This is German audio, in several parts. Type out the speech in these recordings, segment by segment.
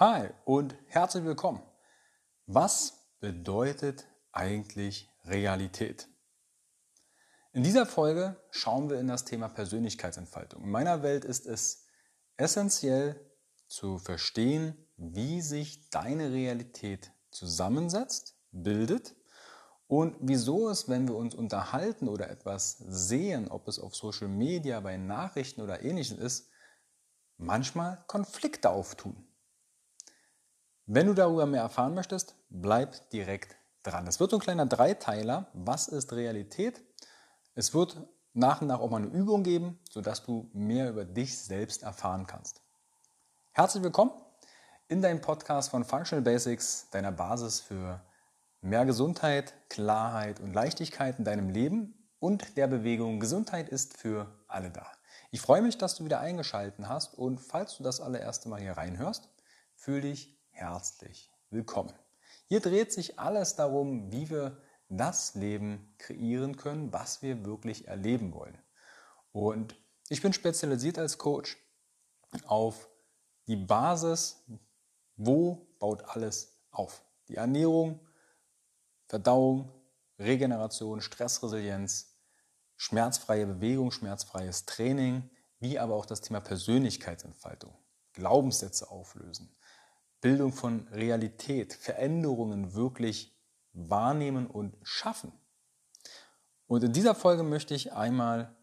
Hi und herzlich willkommen. Was bedeutet eigentlich Realität? In dieser Folge schauen wir in das Thema Persönlichkeitsentfaltung. In meiner Welt ist es essentiell zu verstehen, wie sich deine Realität zusammensetzt, bildet und wieso es, wenn wir uns unterhalten oder etwas sehen, ob es auf Social Media, bei Nachrichten oder ähnlichem ist, manchmal Konflikte auftun. Wenn du darüber mehr erfahren möchtest, bleib direkt dran. Es wird so ein kleiner Dreiteiler. Was ist Realität? Es wird nach und nach auch mal eine Übung geben, sodass du mehr über dich selbst erfahren kannst. Herzlich willkommen in deinem Podcast von Functional Basics, deiner Basis für mehr Gesundheit, Klarheit und Leichtigkeit in deinem Leben und der Bewegung Gesundheit ist für alle da. Ich freue mich, dass du wieder eingeschaltet hast und falls du das allererste Mal hier reinhörst, fühle dich herzlich willkommen. Hier dreht sich alles darum, wie wir das Leben kreieren können, was wir wirklich erleben wollen. Und ich bin spezialisiert als Coach auf die Basis, wo baut alles auf. Die Ernährung, Verdauung, Regeneration, Stressresilienz, schmerzfreie Bewegung, schmerzfreies Training, wie aber auch das Thema Persönlichkeitsentfaltung, Glaubenssätze auflösen, Bildung von Realität, Veränderungen wirklich wahrnehmen und schaffen. Und in dieser Folge möchte ich einmal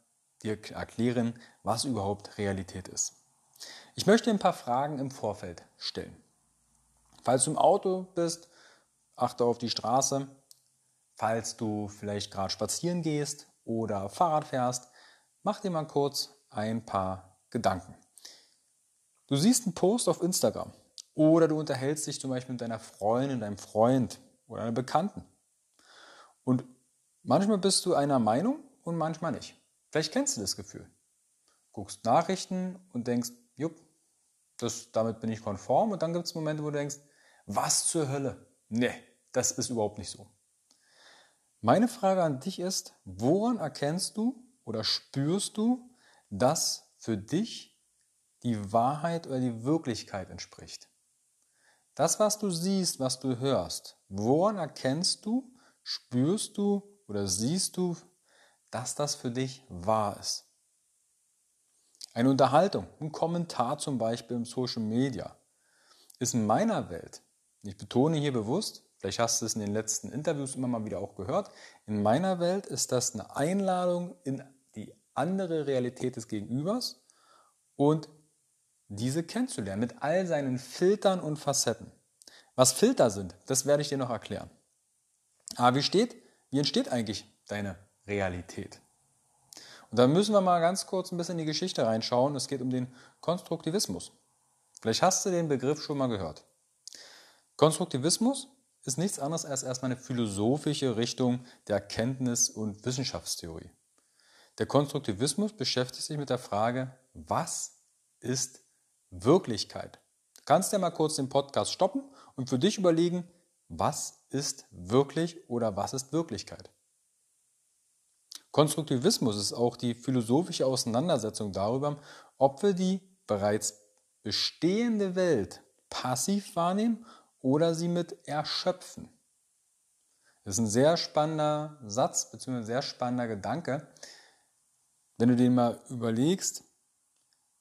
dir erklären, was überhaupt Realität ist. Ich möchte ein paar Fragen im Vorfeld stellen. Falls du im Auto bist, achte auf die Straße. Falls du vielleicht gerade spazieren gehst oder Fahrrad fährst, mach dir mal kurz ein paar Gedanken. Du siehst einen Post auf Instagram oder du unterhältst dich zum Beispiel mit deiner Freundin, deinem Freund oder einer Bekannten. Und manchmal bist du einer Meinung und manchmal nicht. Vielleicht kennst du das Gefühl. Guckst Nachrichten und denkst, jupp, das, damit bin ich konform. Und dann gibt es Momente, wo du denkst, was zur Hölle? Nee, das ist überhaupt nicht so. Meine Frage an dich ist, woran erkennst du oder spürst du, dass für dich die Wahrheit oder die Wirklichkeit entspricht? Das, was du siehst, was du hörst, woran erkennst du, spürst du oder siehst du, dass das für dich wahr ist? Eine Unterhaltung, ein Kommentar zum Beispiel im Social Media ist in meiner Welt, ich betone hier bewusst, vielleicht hast du es in den letzten Interviews immer mal wieder auch gehört, in meiner Welt ist das eine Einladung in die andere Realität des Gegenübers und diese kennenzulernen mit all seinen Filtern und Facetten. Was Filter sind, das werde ich dir noch erklären. Aber wie steht, wie entsteht eigentlich deine Realität? Und da müssen wir mal ganz kurz ein bisschen in die Geschichte reinschauen. Es geht um den Konstruktivismus. Vielleicht hast du den Begriff schon mal gehört. Konstruktivismus ist nichts anderes als erstmal eine philosophische Richtung der Erkenntnis- und Wissenschaftstheorie. Der Konstruktivismus beschäftigt sich mit der Frage, was ist Wirklichkeit. Du kannst ja mal kurz den Podcast stoppen und für dich überlegen, was ist wirklich oder was ist Wirklichkeit. Konstruktivismus ist auch die philosophische Auseinandersetzung darüber, ob wir die bereits bestehende Welt passiv wahrnehmen oder sie mit erschöpfen. Das ist ein sehr spannender Satz bzw. sehr spannender Gedanke. Wenn du den mal überlegst,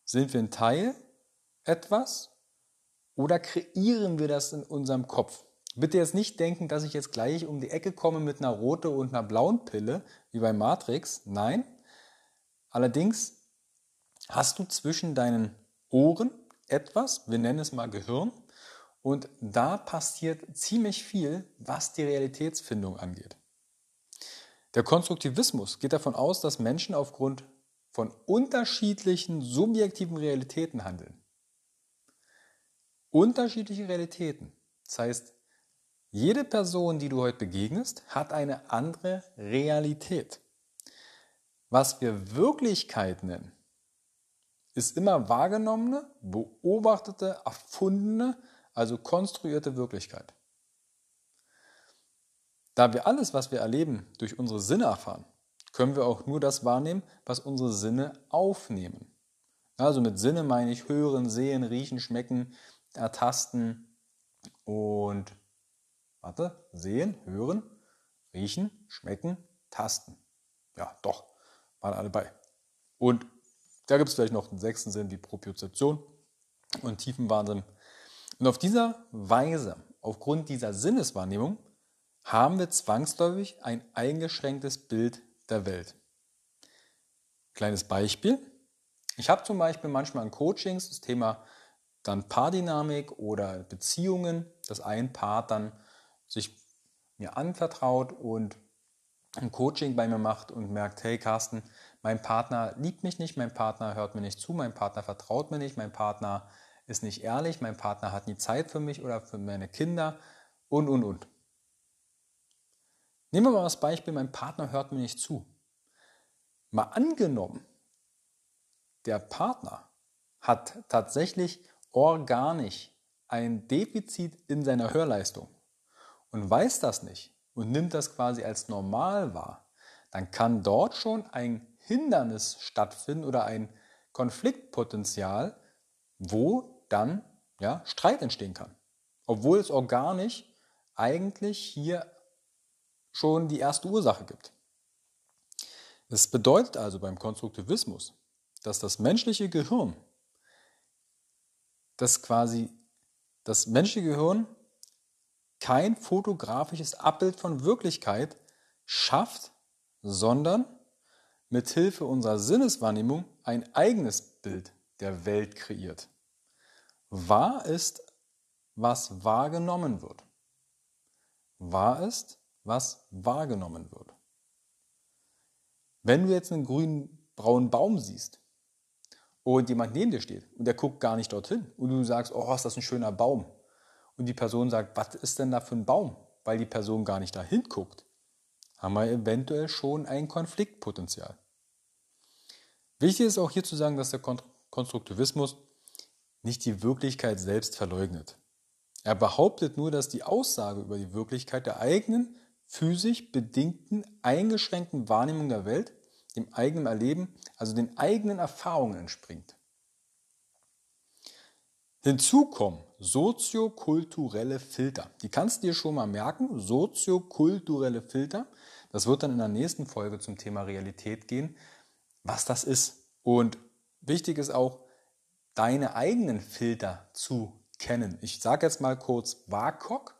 sind wir ein Teil etwas oder kreieren wir das in unserem Kopf? Bitte jetzt nicht denken, dass ich jetzt gleich um die Ecke komme mit einer roten und einer blauen Pille, wie bei Matrix. Nein. Allerdings hast du zwischen deinen Ohren etwas, wir nennen es mal Gehirn, und da passiert ziemlich viel, was die Realitätsfindung angeht. Der Konstruktivismus geht davon aus, dass Menschen aufgrund von unterschiedlichen subjektiven Realitäten handeln unterschiedliche Realitäten. Das heißt, jede Person, die du heute begegnest, hat eine andere Realität. Was wir Wirklichkeit nennen, ist immer wahrgenommene, beobachtete, erfundene, also konstruierte Wirklichkeit. Da wir alles, was wir erleben, durch unsere Sinne erfahren, können wir auch nur das wahrnehmen, was unsere Sinne aufnehmen. Also mit Sinne meine ich hören, sehen, riechen, schmecken, ertasten und, warte, sehen, hören, riechen, schmecken, tasten. Ja, doch, waren alle bei. Und da gibt es vielleicht noch den sechsten Sinn, die Propriozeption und Tiefenwahnsinn. Und auf dieser Weise, aufgrund dieser Sinneswahrnehmung, haben wir zwangsläufig ein eingeschränktes Bild der Welt. Kleines Beispiel. Ich habe zum Beispiel manchmal in Coachings das Thema dann Paardynamik oder Beziehungen, dass ein Part dann sich mir anvertraut und ein Coaching bei mir macht und merkt, hey Carsten, mein Partner liebt mich nicht, mein Partner hört mir nicht zu, mein Partner vertraut mir nicht, mein Partner ist nicht ehrlich, mein Partner hat nie Zeit für mich oder für meine Kinder und, und, und. Nehmen wir mal das Beispiel, mein Partner hört mir nicht zu. Mal angenommen, der Partner hat tatsächlich organisch ein Defizit in seiner Hörleistung und weiß das nicht und nimmt das quasi als normal wahr, dann kann dort schon ein Hindernis stattfinden oder ein Konfliktpotenzial, wo dann ja, Streit entstehen kann. Obwohl es organisch eigentlich hier schon die erste Ursache gibt. Es bedeutet also beim Konstruktivismus, dass das menschliche Gehirn, das quasi das menschliche Gehirn kein fotografisches Abbild von Wirklichkeit schafft, sondern mit Hilfe unserer Sinneswahrnehmung ein eigenes Bild der Welt kreiert. Wahr ist, was wahrgenommen wird. Wahr ist, was wahrgenommen wird. Wenn du jetzt einen grünen, braunen Baum siehst und jemand neben dir steht und der guckt gar nicht dorthin und du sagst, oh, ist das ein schöner Baum. Und die Person sagt, was ist denn da für ein Baum? Weil die Person gar nicht dahin guckt, haben wir eventuell schon ein Konfliktpotenzial. Wichtig ist auch hier zu sagen, dass der Konstruktivismus nicht die Wirklichkeit selbst verleugnet. Er behauptet nur, dass die Aussage über die Wirklichkeit der eigenen, physisch bedingten, eingeschränkten Wahrnehmung der Welt, dem eigenen Erleben, also den eigenen Erfahrungen entspringt. Hinzu kommen soziokulturelle Filter. Die kannst du dir schon mal merken, soziokulturelle Filter. Das wird dann in der nächsten Folge zum Thema Realität gehen was das ist. Und wichtig ist auch, deine eigenen Filter zu kennen. Ich sage jetzt mal kurz WAKOK,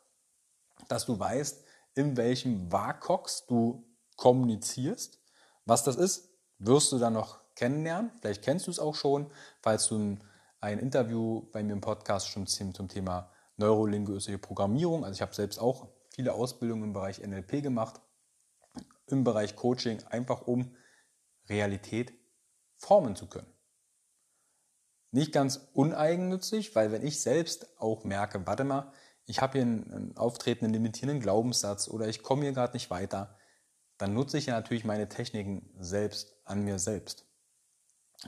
dass du weißt, in welchem WAKOKs du kommunizierst. Was das ist, wirst du dann noch kennenlernen. Vielleicht kennst du es auch schon, falls du ein, ein Interview bei mir im Podcast schon zum Thema neurolinguistische Programmierung, also ich habe selbst auch viele Ausbildungen im Bereich NLP gemacht, im Bereich Coaching, einfach um Realität formen zu können. Nicht ganz uneigennützig, weil wenn ich selbst auch merke, warte mal, ich habe hier einen, einen auftretenden limitierenden Glaubenssatz oder ich komme hier gerade nicht weiter, dann nutze ich ja natürlich meine Techniken selbst an mir selbst.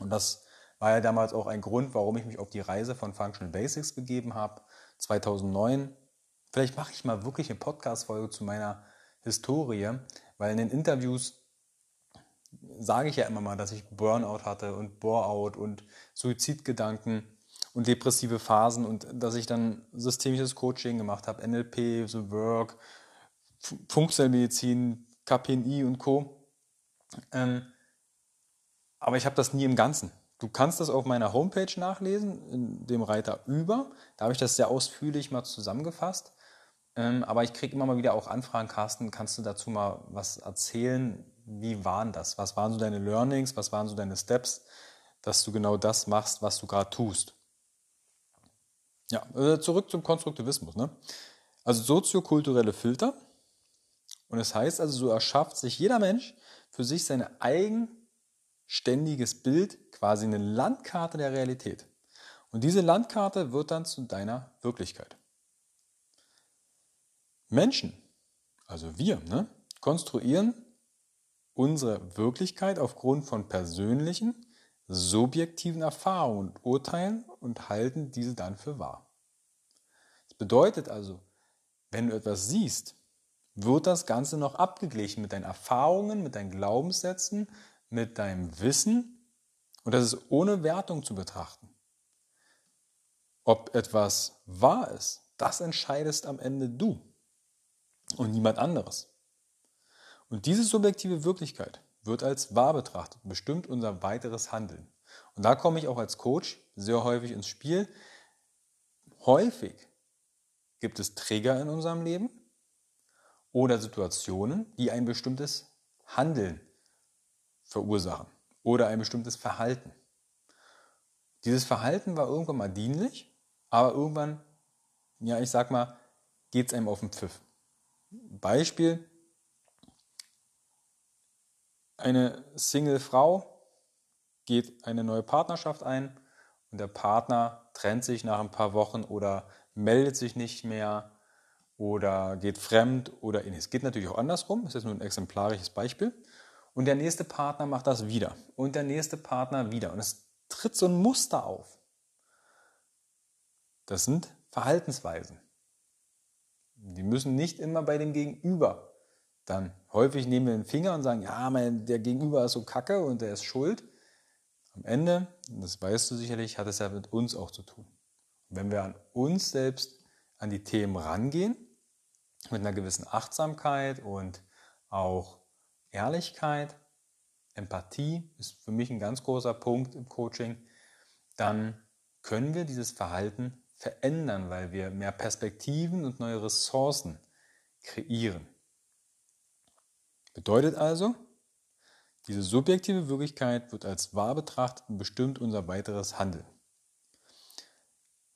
Und das war ja damals auch ein Grund, warum ich mich auf die Reise von Functional Basics begeben habe, 2009. Vielleicht mache ich mal wirklich eine Podcast-Folge zu meiner Historie, weil in den Interviews sage ich ja immer mal, dass ich Burnout hatte und Boreout und Suizidgedanken und depressive Phasen und dass ich dann systemisches Coaching gemacht habe, NLP, The Work, Funkzellmedizin, KPNI und Co. Ähm, aber ich habe das nie im Ganzen. Du kannst das auf meiner Homepage nachlesen, in dem Reiter über. Da habe ich das sehr ausführlich mal zusammengefasst. Ähm, aber ich kriege immer mal wieder auch Anfragen, Carsten, kannst du dazu mal was erzählen? wie waren das? Was waren so deine Learnings? Was waren so deine Steps, dass du genau das machst, was du gerade tust? Ja, äh, zurück zum Konstruktivismus. Ne? Also soziokulturelle Filter. Und es das heißt also, so erschafft sich jeder Mensch für sich sein eigenständiges Bild, quasi eine Landkarte der Realität. Und diese Landkarte wird dann zu deiner Wirklichkeit. Menschen, also wir, ne, konstruieren unsere Wirklichkeit aufgrund von persönlichen, subjektiven Erfahrungen und Urteilen und halten diese dann für wahr. Das bedeutet also, wenn du etwas siehst, wird das Ganze noch abgeglichen mit deinen Erfahrungen, mit deinen Glaubenssätzen, mit deinem Wissen und das ist ohne Wertung zu betrachten. ob etwas wahr ist, das entscheidest am Ende du und niemand anderes. Und diese subjektive Wirklichkeit wird als wahr betrachtet bestimmt unser weiteres Handeln. Und da komme ich auch als Coach sehr häufig ins Spiel. Häufig gibt es Trigger in unserem Leben oder Situationen, die ein bestimmtes Handeln verursachen oder ein bestimmtes Verhalten. Dieses Verhalten war irgendwann mal dienlich, aber irgendwann, ja, ich sag mal, geht es einem auf den Pfiff. Beispiel, eine Single-Frau geht eine neue Partnerschaft ein und der Partner trennt sich nach ein paar Wochen oder meldet sich nicht mehr oder geht fremd oder ähnliches. Es geht natürlich auch andersrum, das ist nur ein exemplarisches Beispiel. Und der nächste Partner macht das wieder und der nächste Partner wieder. Und es tritt so ein Muster auf. Das sind Verhaltensweisen. Die müssen nicht immer bei dem Gegenüber dann. Häufig nehmen wir den Finger und sagen, ja, mein, der Gegenüber ist so kacke und der ist schuld. Am Ende, das weißt du sicherlich, hat es ja mit uns auch zu tun. Wenn wir an uns selbst an die Themen rangehen, mit einer gewissen Achtsamkeit und auch Ehrlichkeit, Empathie ist für mich ein ganz großer Punkt im Coaching, dann können wir dieses Verhalten verändern, weil wir mehr Perspektiven und neue Ressourcen kreieren. Bedeutet also, diese subjektive Wirklichkeit wird als wahr betrachtet und bestimmt unser weiteres Handeln.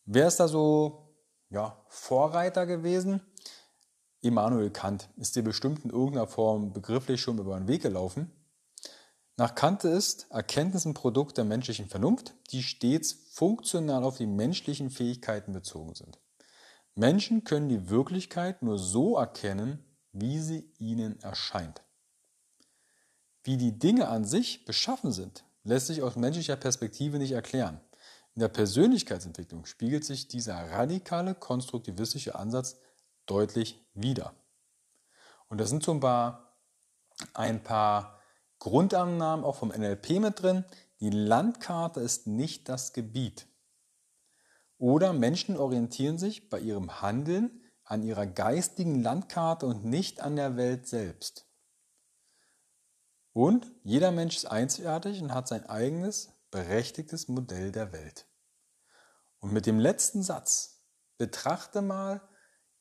Wer ist da so ja, Vorreiter gewesen? Immanuel Kant ist dir bestimmt in irgendeiner Form begrifflich schon über den Weg gelaufen. Nach Kant ist Erkenntnis ein Produkt der menschlichen Vernunft, die stets funktional auf die menschlichen Fähigkeiten bezogen sind. Menschen können die Wirklichkeit nur so erkennen, wie sie ihnen erscheint. Wie die Dinge an sich beschaffen sind, lässt sich aus menschlicher Perspektive nicht erklären. In der Persönlichkeitsentwicklung spiegelt sich dieser radikale konstruktivistische Ansatz deutlich wider. Und da sind so ein paar, ein paar Grundannahmen auch vom NLP mit drin. Die Landkarte ist nicht das Gebiet. Oder Menschen orientieren sich bei ihrem Handeln an ihrer geistigen Landkarte und nicht an der Welt selbst. Und jeder Mensch ist einzigartig und hat sein eigenes berechtigtes Modell der Welt. Und mit dem letzten Satz betrachte mal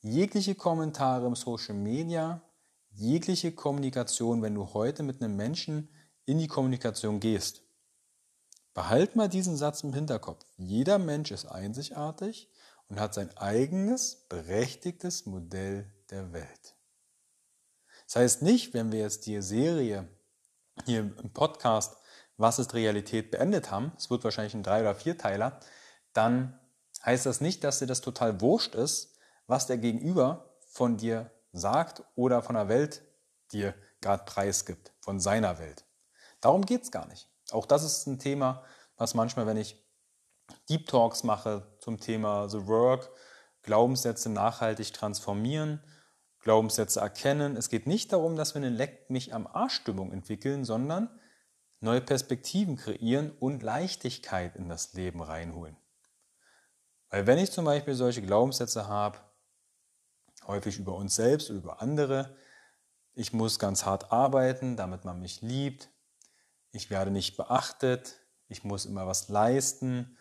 jegliche Kommentare im Social Media, jegliche Kommunikation, wenn du heute mit einem Menschen in die Kommunikation gehst. Behalt mal diesen Satz im Hinterkopf. Jeder Mensch ist einzigartig und hat sein eigenes berechtigtes Modell der Welt. Das heißt nicht, wenn wir jetzt die Serie hier im Podcast Was ist Realität beendet haben, es wird wahrscheinlich ein drei oder vier Teiler, dann heißt das nicht, dass dir das total wurscht ist, was der Gegenüber von dir sagt oder von der Welt dir gerade preisgibt, von seiner Welt. Darum geht es gar nicht. Auch das ist ein Thema, was manchmal, wenn ich Deep Talks mache zum Thema The Work, Glaubenssätze nachhaltig transformieren, Glaubenssätze erkennen. Es geht nicht darum, dass wir eine Leck mich am Arsch-Stimmung entwickeln, sondern neue Perspektiven kreieren und Leichtigkeit in das Leben reinholen. Weil wenn ich zum Beispiel solche Glaubenssätze habe, häufig über uns selbst über andere, ich muss ganz hart arbeiten, damit man mich liebt, ich werde nicht beachtet, ich muss immer was leisten,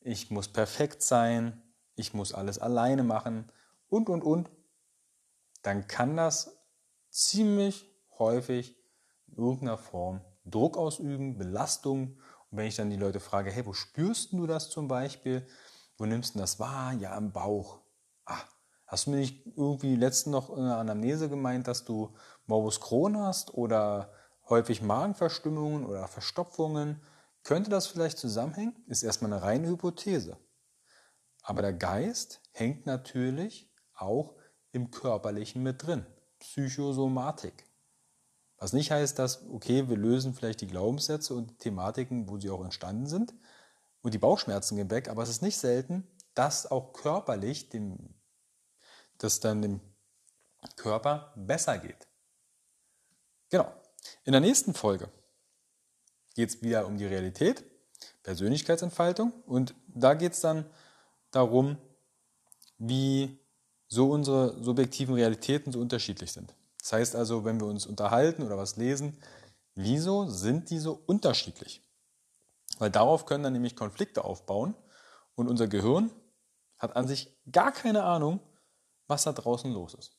ich muss perfekt sein, ich muss alles alleine machen und, und, und, dann kann das ziemlich häufig in irgendeiner Form Druck ausüben, Belastung. Und wenn ich dann die Leute frage, hey, wo spürst du das zum Beispiel? Wo nimmst du das wahr? Ja, im Bauch. Ah, hast du mir nicht irgendwie letztens noch in der Anamnese gemeint, dass du Morbus Crohn hast oder häufig Magenverstimmungen oder Verstopfungen? Könnte das vielleicht zusammenhängen? Ist erstmal eine reine Hypothese. Aber der Geist hängt natürlich auch im Körperlichen mit drin. Psychosomatik. Was nicht heißt, dass, okay, wir lösen vielleicht die Glaubenssätze und Thematiken, wo sie auch entstanden sind, und die Bauchschmerzen gehen weg, aber es ist nicht selten, dass auch körperlich dem, dass dann dem Körper besser geht. Genau. In der nächsten Folge geht es wieder um die Realität, Persönlichkeitsentfaltung und da geht es dann darum, wie so unsere subjektiven Realitäten so unterschiedlich sind. Das heißt also, wenn wir uns unterhalten oder was lesen, wieso sind die so unterschiedlich? Weil darauf können dann nämlich Konflikte aufbauen und unser Gehirn hat an sich gar keine Ahnung, was da draußen los ist.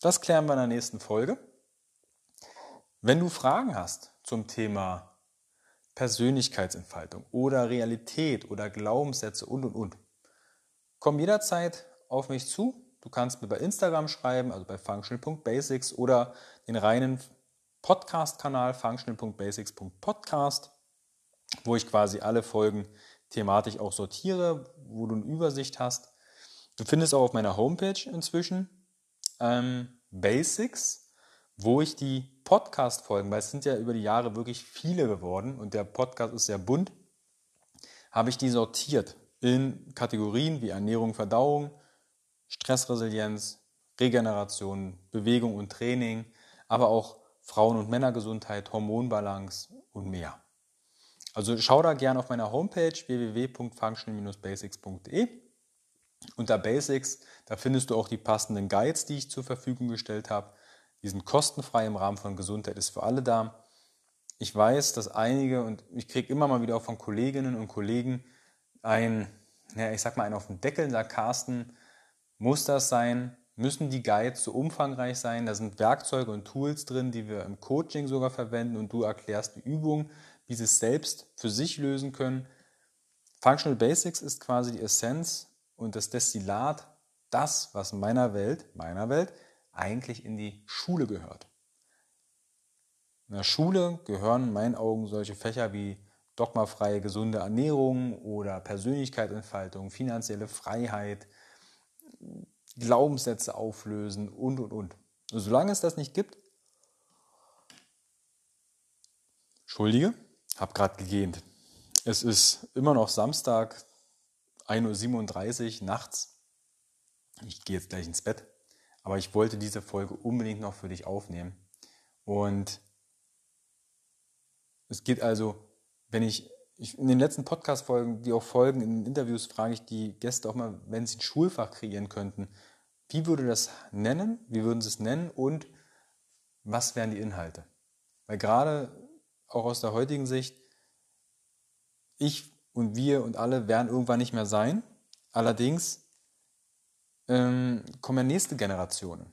Das klären wir in der nächsten Folge. Wenn du Fragen hast zum Thema Persönlichkeitsentfaltung oder Realität oder Glaubenssätze und und und, komm jederzeit auf mich zu. Du kannst mir bei Instagram schreiben, also bei functional.basics oder den reinen Podcast-Kanal functional.basics.podcast, wo ich quasi alle Folgen thematisch auch sortiere, wo du eine Übersicht hast. Du findest auch auf meiner Homepage inzwischen ähm, Basics, wo ich die Podcast-Folgen, weil es sind ja über die Jahre wirklich viele geworden und der Podcast ist sehr bunt, habe ich die sortiert in Kategorien wie Ernährung, Verdauung, Stressresilienz, Regeneration, Bewegung und Training, aber auch Frauen- und Männergesundheit, Hormonbalance und mehr. Also schau da gerne auf meiner Homepage www.function-basics.de. Unter Basics, da findest du auch die passenden Guides, die ich zur Verfügung gestellt habe. Die sind kostenfrei im Rahmen von Gesundheit ist für alle da. Ich weiß, dass einige, und ich kriege immer mal wieder auch von Kolleginnen und Kollegen ein, ja, ich sag mal, einen auf den Deckel, sagt Carsten, muss das sein? Müssen die Guides so umfangreich sein? Da sind Werkzeuge und Tools drin, die wir im Coaching sogar verwenden und du erklärst die Übung, wie sie es selbst für sich lösen können. Functional Basics ist quasi die Essenz und das Destillat, das, was meiner Welt, meiner Welt, eigentlich in die Schule gehört. In der Schule gehören in meinen Augen solche Fächer wie dogmafreie gesunde Ernährung oder Persönlichkeitsentfaltung, finanzielle Freiheit, Glaubenssätze auflösen und, und, und. Solange es das nicht gibt, Entschuldige, habe gerade gegähnt. Es ist immer noch Samstag, 1.37 Uhr nachts. Ich gehe jetzt gleich ins Bett. Aber ich wollte diese Folge unbedingt noch für dich aufnehmen. Und es geht also, wenn ich, ich in den letzten Podcast-Folgen, die auch folgen, in Interviews, frage ich die Gäste auch mal, wenn sie ein Schulfach kreieren könnten, wie würde das nennen? Wie würden sie es nennen? Und was wären die Inhalte? Weil gerade auch aus der heutigen Sicht, ich und wir und alle werden irgendwann nicht mehr sein. Allerdings ähm, kommen ja nächste Generationen.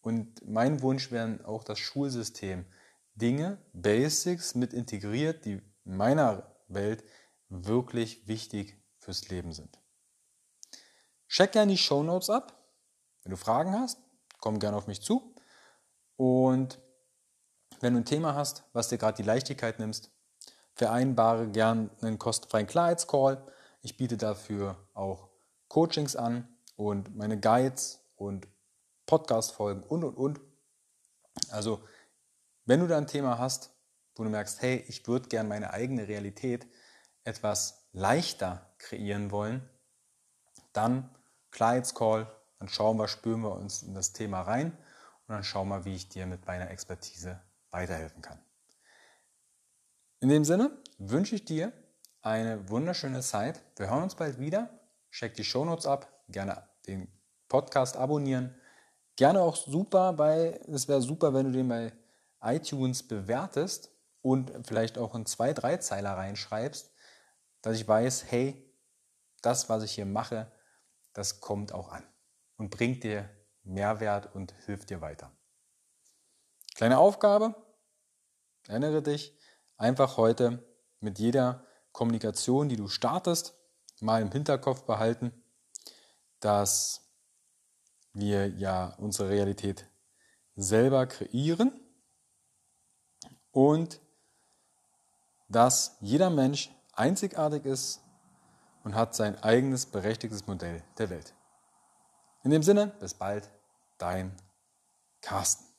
Und mein Wunsch wäre auch das Schulsystem. Dinge, Basics mit integriert, die in meiner Welt wirklich wichtig fürs Leben sind. Check gerne die Show Notes ab. Wenn du Fragen hast, komm gerne auf mich zu. Und wenn du ein Thema hast, was dir gerade die Leichtigkeit nimmst, vereinbare gern einen kostenfreien Klarheitscall. Ich biete dafür auch Coachings an und meine Guides und Podcast-Folgen und, und, und. Also, wenn du da ein Thema hast, wo du merkst, hey, ich würde gern meine eigene Realität etwas leichter kreieren wollen, dann Klarheitscall dann schauen wir, spüren wir uns in das Thema rein und dann schauen wir, wie ich dir mit meiner Expertise weiterhelfen kann. In dem Sinne wünsche ich dir eine wunderschöne Zeit. Wir hören uns bald wieder. Check die Shownotes ab, gerne den Podcast abonnieren. Gerne auch super bei, es wäre super, wenn du den bei iTunes bewertest und vielleicht auch in zwei, drei Zeiler reinschreibst, dass ich weiß, hey, das, was ich hier mache, das kommt auch an und bringt dir Mehrwert und hilft dir weiter. Kleine Aufgabe, erinnere dich einfach heute mit jeder Kommunikation, die du startest, mal im Hinterkopf behalten, dass wir ja unsere Realität selber kreieren und dass jeder Mensch einzigartig ist und hat sein eigenes berechtigtes Modell der Welt. In dem Sinne, bis bald, dein Carsten.